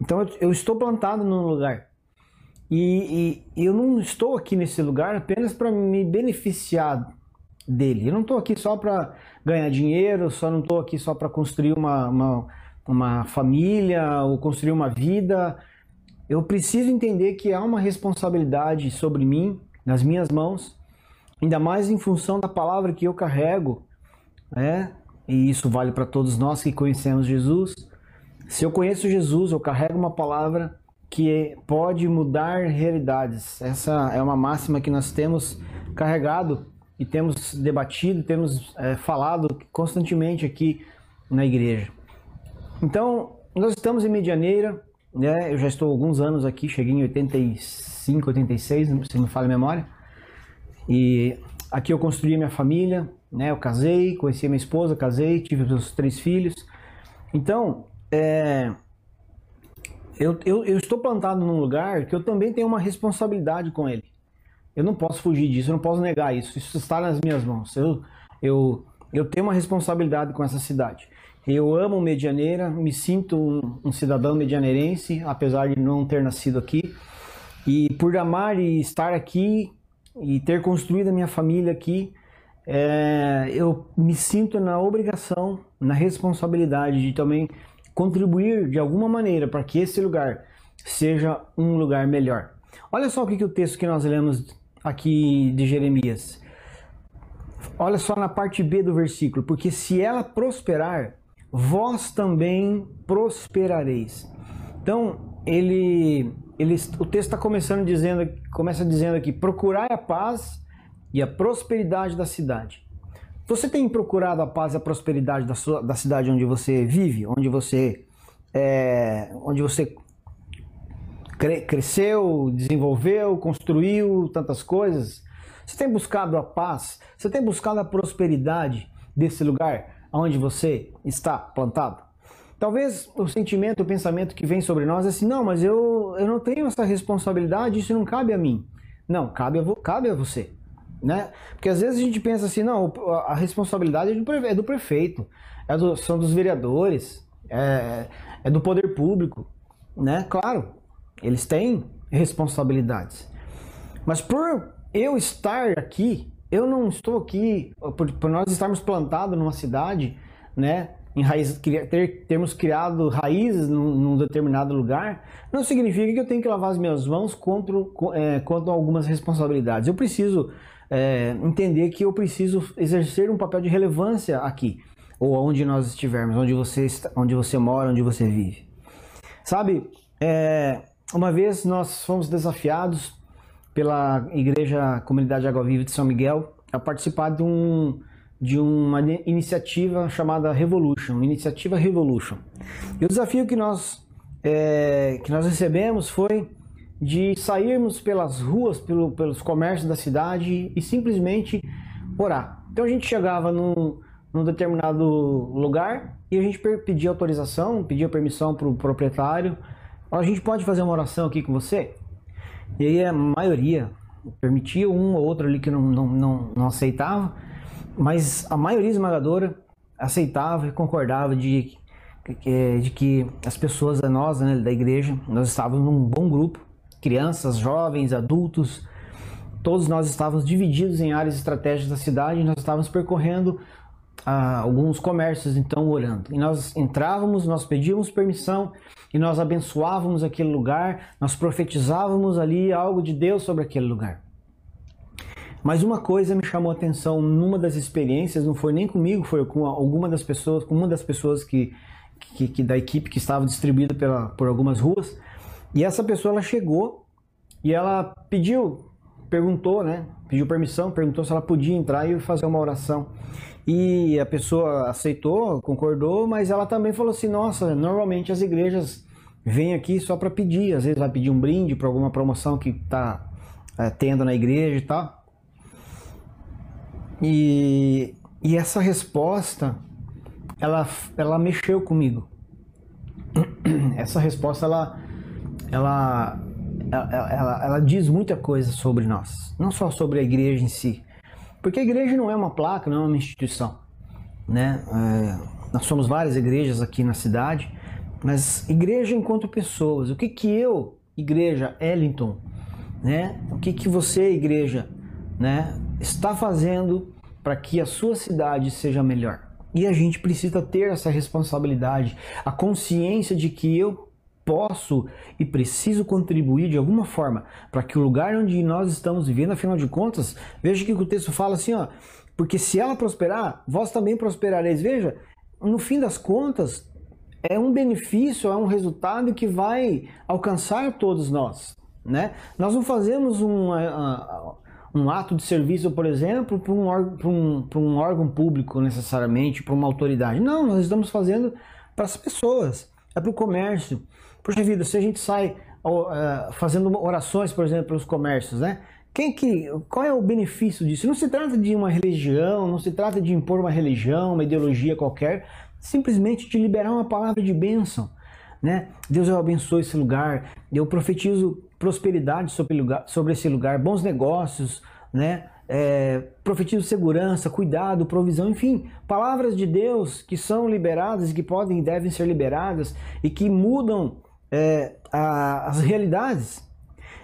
Então eu, eu estou plantado num lugar. E, e, eu não estou aqui nesse lugar apenas para me beneficiar dele. Eu não estou aqui só para ganhar dinheiro, só não estou aqui só para construir uma, uma, uma família ou construir uma vida. Eu preciso entender que há uma responsabilidade sobre mim, nas minhas mãos, ainda mais em função da palavra que eu carrego, né? E isso vale para todos nós que conhecemos Jesus. Se eu conheço Jesus, eu carrego uma palavra que pode mudar realidades. Essa é uma máxima que nós temos carregado e temos debatido, temos é, falado constantemente aqui na igreja. Então, nós estamos em Medianeira, né? eu já estou há alguns anos aqui, cheguei em 85, 86, se não me falha a memória, e aqui eu construí minha família, né? eu casei, conheci minha esposa, casei, tive meus três filhos. Então, é, eu, eu, eu estou plantado num lugar que eu também tenho uma responsabilidade com ele. Eu não posso fugir disso, eu não posso negar isso. Isso está nas minhas mãos. Eu, eu, eu tenho uma responsabilidade com essa cidade. Eu amo Medianeira, me sinto um, um, cidadão medianeirense, apesar de não ter nascido aqui. E por amar e estar aqui e ter construído a minha família aqui, é, eu me sinto na obrigação, na responsabilidade de também contribuir de alguma maneira para que esse lugar seja um lugar melhor. Olha só o que, que o texto que nós lemos aqui de Jeremias. Olha só na parte B do versículo, porque se ela prosperar, vós também prosperareis. Então, ele, ele o texto está começando dizendo, começa dizendo aqui, procurai a paz e a prosperidade da cidade. Você tem procurado a paz e a prosperidade da, sua, da cidade onde você vive, onde você, é, onde você cre cresceu, desenvolveu, construiu tantas coisas? Você tem buscado a paz? Você tem buscado a prosperidade desse lugar onde você está plantado? Talvez o sentimento, o pensamento que vem sobre nós é assim: não, mas eu, eu não tenho essa responsabilidade, isso não cabe a mim. Não, cabe a, cabe a você né? Porque às vezes a gente pensa assim, não, a responsabilidade é do prefeito, é do, são dos vereadores, é, é do poder público, né? Claro, eles têm responsabilidades. Mas por eu estar aqui, eu não estou aqui, por, por nós estarmos plantados numa cidade, né? Em raiz, ter, termos criado raízes num, num, determinado lugar, não significa que eu tenho que lavar as minhas mãos contra, é, contra algumas responsabilidades. Eu preciso é, entender que eu preciso exercer um papel de relevância aqui, ou onde nós estivermos, onde você, está, onde você mora, onde você vive. Sabe, é, uma vez nós fomos desafiados pela Igreja Comunidade Água Viva de São Miguel a participar de, um, de uma iniciativa chamada Revolution, iniciativa Revolution. E o desafio que nós, é, que nós recebemos foi de sairmos pelas ruas, pelo, pelos comércios da cidade e simplesmente orar. Então a gente chegava num, num determinado lugar e a gente pedia autorização, pedia permissão para o proprietário. A gente pode fazer uma oração aqui com você? E aí a maioria permitia, um ou outro ali que não, não, não, não aceitava, mas a maioria esmagadora aceitava e concordava de, de que as pessoas, nós né, da igreja, nós estávamos num bom grupo crianças, jovens, adultos, todos nós estávamos divididos em áreas estratégicas da cidade e nós estávamos percorrendo ah, alguns comércios, então orando. E nós entrávamos, nós pedíamos permissão e nós abençoávamos aquele lugar, nós profetizávamos ali algo de Deus sobre aquele lugar. Mas uma coisa me chamou a atenção numa das experiências, não foi nem comigo, foi com alguma das pessoas, com uma das pessoas que, que, que da equipe que estava distribuída pela, por algumas ruas. E essa pessoa ela chegou e ela pediu, perguntou, né? Pediu permissão, perguntou se ela podia entrar e fazer uma oração. E a pessoa aceitou, concordou, mas ela também falou assim: nossa, normalmente as igrejas vêm aqui só para pedir, às vezes vai pedir um brinde para alguma promoção que está é, tendo na igreja e tal. E, e essa resposta, ela, ela mexeu comigo. Essa resposta, ela, ela, ela, ela, ela diz muita coisa sobre nós, não só sobre a igreja em si, porque a igreja não é uma placa, não é uma instituição, né? É, nós somos várias igrejas aqui na cidade Mas igreja enquanto pessoas, o que que eu, igreja Ellington, né? O que que você, igreja, né, está fazendo para que a sua cidade seja melhor? E a gente precisa ter essa responsabilidade, a consciência de que eu posso e preciso contribuir de alguma forma para que o lugar onde nós estamos vivendo, afinal de contas, veja que o texto fala assim, ó, porque se ela prosperar, vós também prosperareis. Veja, no fim das contas, é um benefício, é um resultado que vai alcançar todos nós. Né? Nós não fazemos um, ato de serviço, por exemplo, para um, um, um órgão público necessariamente, para uma autoridade. Não, nós estamos fazendo para as pessoas, é para o comércio. Poxa vida, se a gente sai uh, fazendo orações, por exemplo, para os comércios, né? Quem que, qual é o benefício disso? Não se trata de uma religião, não se trata de impor uma religião, uma ideologia qualquer, simplesmente de liberar uma palavra de bênção. Né? Deus eu abençoe esse lugar, eu profetizo prosperidade sobre, lugar, sobre esse lugar, bons negócios, né? É, profetizo segurança, cuidado, provisão, enfim, palavras de Deus que são liberadas, que podem e devem ser liberadas e que mudam é, a, as realidades.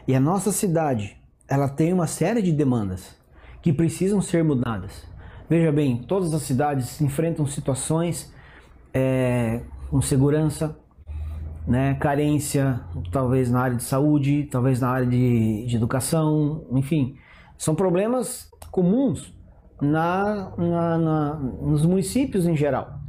E a nossa cidade, ela tem uma série de demandas que precisam ser mudadas. Veja bem, todas as cidades enfrentam situações é, com segurança, né, carência, talvez na área de saúde, talvez na área de, de educação, enfim, são problemas comuns na, na, na, nos municípios em geral.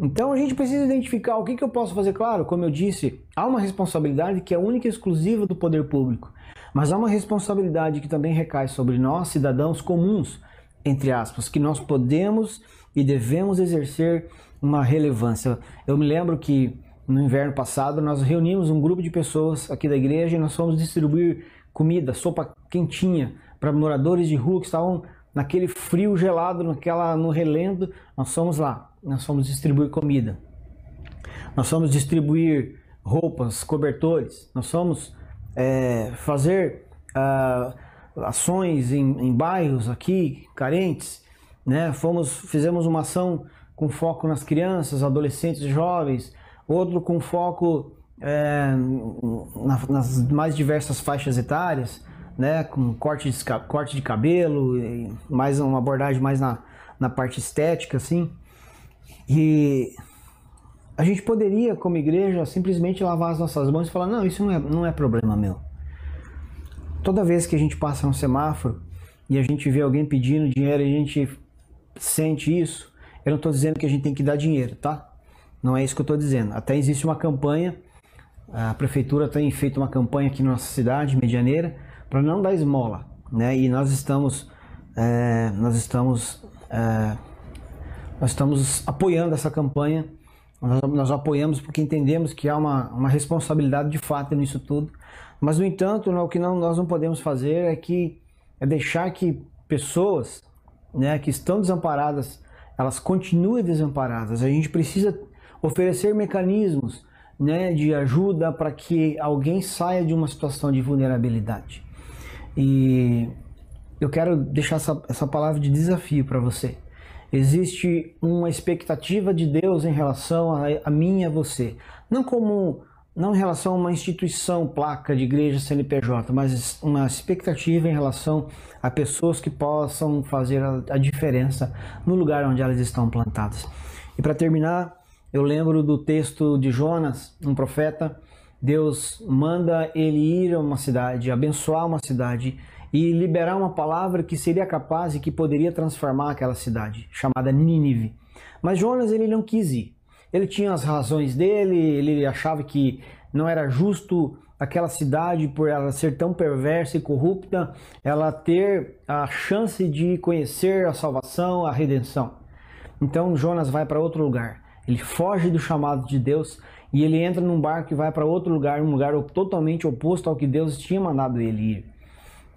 Então a gente precisa identificar o que, que eu posso fazer. Claro, como eu disse, há uma responsabilidade que é única e exclusiva do poder público. Mas há uma responsabilidade que também recai sobre nós, cidadãos comuns, entre aspas, que nós podemos e devemos exercer uma relevância. Eu me lembro que no inverno passado nós reunimos um grupo de pessoas aqui da igreja e nós fomos distribuir comida, sopa quentinha para moradores de rua que estavam naquele frio gelado, naquela no relento. Nós fomos lá, nós fomos distribuir comida. Nós fomos distribuir roupas, cobertores. Nós fomos é, fazer uh, ações em, em, bairros aqui carentes, né? Fomos, fizemos uma ação com foco nas crianças, adolescentes, jovens, outro com foco é, na, nas mais diversas faixas etárias, né? Com corte de, corte de cabelo, mais uma abordagem mais na, na parte estética, assim. E a gente poderia, como igreja, simplesmente lavar as nossas mãos e falar: não, isso não é, não é problema meu. Toda vez que a gente passa no semáforo e a gente vê alguém pedindo dinheiro e a gente sente isso, eu não estou dizendo que a gente tem que dar dinheiro, tá? Não é isso que eu estou dizendo. Até existe uma campanha, a prefeitura tem feito uma campanha aqui na nossa cidade, Medianeira, para não dar esmola, né? E nós estamos, é, nós estamos, é, nós estamos apoiando essa campanha nós, nós apoiamos porque entendemos que há uma, uma responsabilidade de fato nisso tudo. Mas, no entanto, o que não, nós não podemos fazer é, que, é deixar que pessoas né, que estão desamparadas, elas continuem desamparadas. A gente precisa oferecer mecanismos né, de ajuda para que alguém saia de uma situação de vulnerabilidade. E eu quero deixar essa, essa palavra de desafio para você. Existe uma expectativa de Deus em relação a, a mim e a você. Não como não em relação a uma instituição, placa de igreja CNPJ, mas uma expectativa em relação a pessoas que possam fazer a, a diferença no lugar onde elas estão plantadas. E para terminar, eu lembro do texto de Jonas, um profeta. Deus manda ele ir a uma cidade, abençoar uma cidade e liberar uma palavra que seria capaz e que poderia transformar aquela cidade, chamada Nínive. Mas Jonas ele não quis ir. Ele tinha as razões dele, ele achava que não era justo aquela cidade, por ela ser tão perversa e corrupta, ela ter a chance de conhecer a salvação, a redenção. Então Jonas vai para outro lugar. Ele foge do chamado de Deus e ele entra num barco e vai para outro lugar, um lugar totalmente oposto ao que Deus tinha mandado ele ir.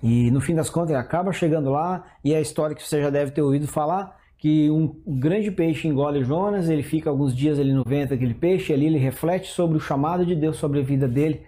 E no fim das contas ele acaba chegando lá e é a história que você já deve ter ouvido falar que um grande peixe engole Jonas, ele fica alguns dias ali no vento aquele peixe, ali ele reflete sobre o chamado de Deus sobre a vida dele.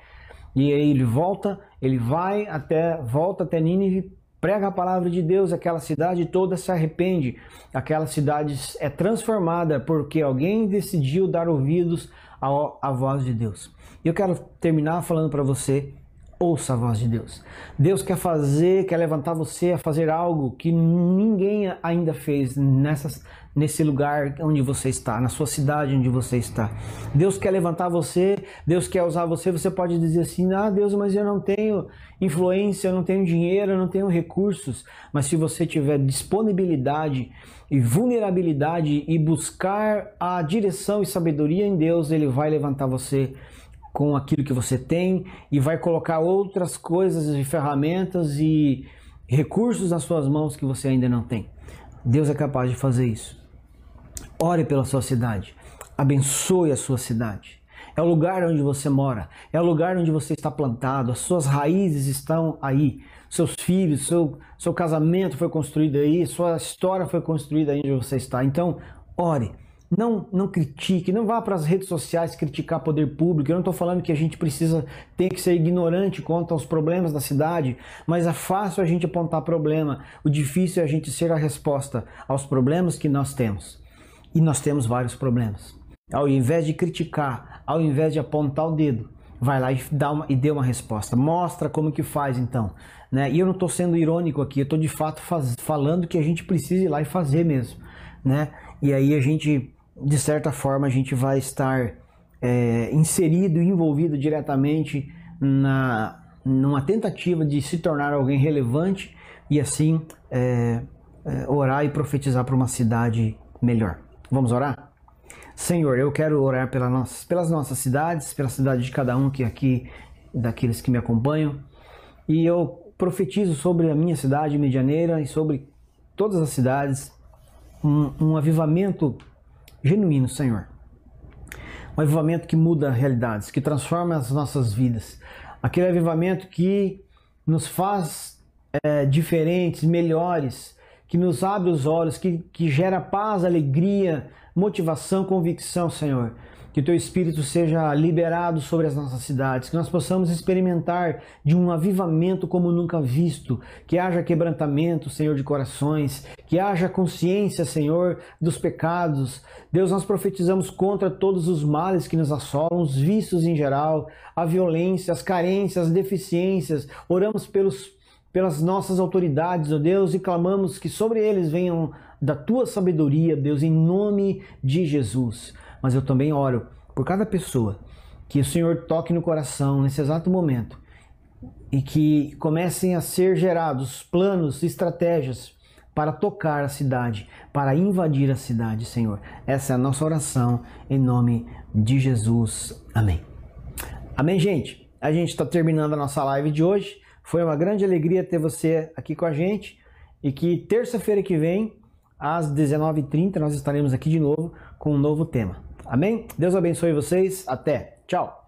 E aí ele volta, ele vai até volta até Nínive, prega a palavra de Deus, aquela cidade toda se arrepende. Aquela cidade é transformada porque alguém decidiu dar ouvidos a, a voz de Deus. E eu quero terminar falando para você ouça a voz de Deus. Deus quer fazer, quer levantar você a fazer algo que ninguém ainda fez nessas, nesse lugar onde você está, na sua cidade onde você está. Deus quer levantar você, Deus quer usar você. Você pode dizer assim: Ah, Deus, mas eu não tenho influência, eu não tenho dinheiro, eu não tenho recursos. Mas se você tiver disponibilidade e vulnerabilidade e buscar a direção e sabedoria em Deus, Ele vai levantar você com aquilo que você tem e vai colocar outras coisas e ferramentas e recursos nas suas mãos que você ainda não tem. Deus é capaz de fazer isso. Ore pela sua cidade. Abençoe a sua cidade. É o lugar onde você mora, é o lugar onde você está plantado, as suas raízes estão aí, seus filhos, seu, seu casamento foi construído aí, sua história foi construída aí onde você está. Então, ore não, não critique, não vá para as redes sociais criticar poder público. Eu não estou falando que a gente precisa ter que ser ignorante quanto aos problemas da cidade, mas é fácil a gente apontar problema. O difícil é a gente ser a resposta aos problemas que nós temos. E nós temos vários problemas. Ao invés de criticar, ao invés de apontar o dedo, vai lá e dá uma, e dê uma resposta. Mostra como que faz então. Né? E eu não estou sendo irônico aqui, eu estou de fato faz, falando que a gente precisa ir lá e fazer mesmo. Né? E aí a gente de certa forma, a gente vai estar é, inserido e envolvido diretamente na, numa tentativa de se tornar alguém relevante e assim é, é, orar e profetizar para uma cidade melhor. Vamos orar? Senhor, eu quero orar pela nossas, pelas nossas cidades, pela cidade de cada um que aqui, daqueles que me acompanham, e eu profetizo sobre a minha cidade medianeira e sobre todas as cidades um, um avivamento genuíno, Senhor. Um avivamento que muda realidades, que transforma as nossas vidas. Aquele avivamento que nos faz é, diferentes, melhores, que nos abre os olhos, que, que gera paz, alegria, motivação, convicção, Senhor que o teu espírito seja liberado sobre as nossas cidades, que nós possamos experimentar de um avivamento como nunca visto, que haja quebrantamento, Senhor, de corações, que haja consciência, Senhor, dos pecados. Deus, nós profetizamos contra todos os males que nos assolam, os vícios em geral, a violência, as carências, as deficiências. Oramos pelos pelas nossas autoridades, ó Deus, e clamamos que sobre eles venham da tua sabedoria, Deus, em nome de Jesus mas eu também oro por cada pessoa que o Senhor toque no coração nesse exato momento e que comecem a ser gerados planos, estratégias para tocar a cidade, para invadir a cidade, Senhor. Essa é a nossa oração em nome de Jesus. Amém. Amém, gente. A gente está terminando a nossa live de hoje. Foi uma grande alegria ter você aqui com a gente e que terça-feira que vem, às 19h30, nós estaremos aqui de novo com um novo tema. Amém? Deus abençoe vocês. Até. Tchau.